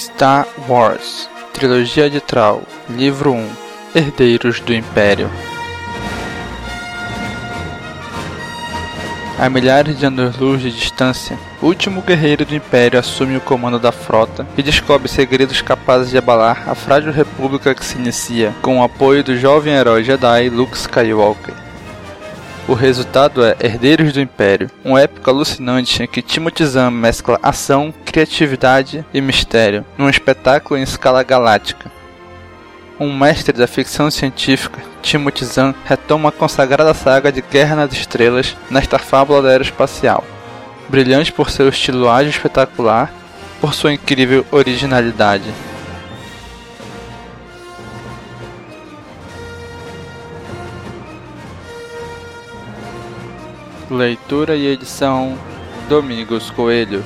Star Wars Trilogia de Troll Livro 1 Herdeiros do Império A milhares de anos-luz de distância, o último guerreiro do Império assume o comando da frota e descobre segredos capazes de abalar a frágil república que se inicia, com o apoio do jovem herói Jedi Luke Skywalker. O resultado é Herdeiros do Império, um épico alucinante em que Timothy Zahn mescla ação, criatividade e mistério, num espetáculo em escala galáctica. Um mestre da ficção científica, Timothy Zahn retoma a consagrada saga de Guerra nas Estrelas nesta fábula aeroespacial. Brilhante por seu estilo ágil espetacular, por sua incrível originalidade. Leitura e edição Domingos Coelho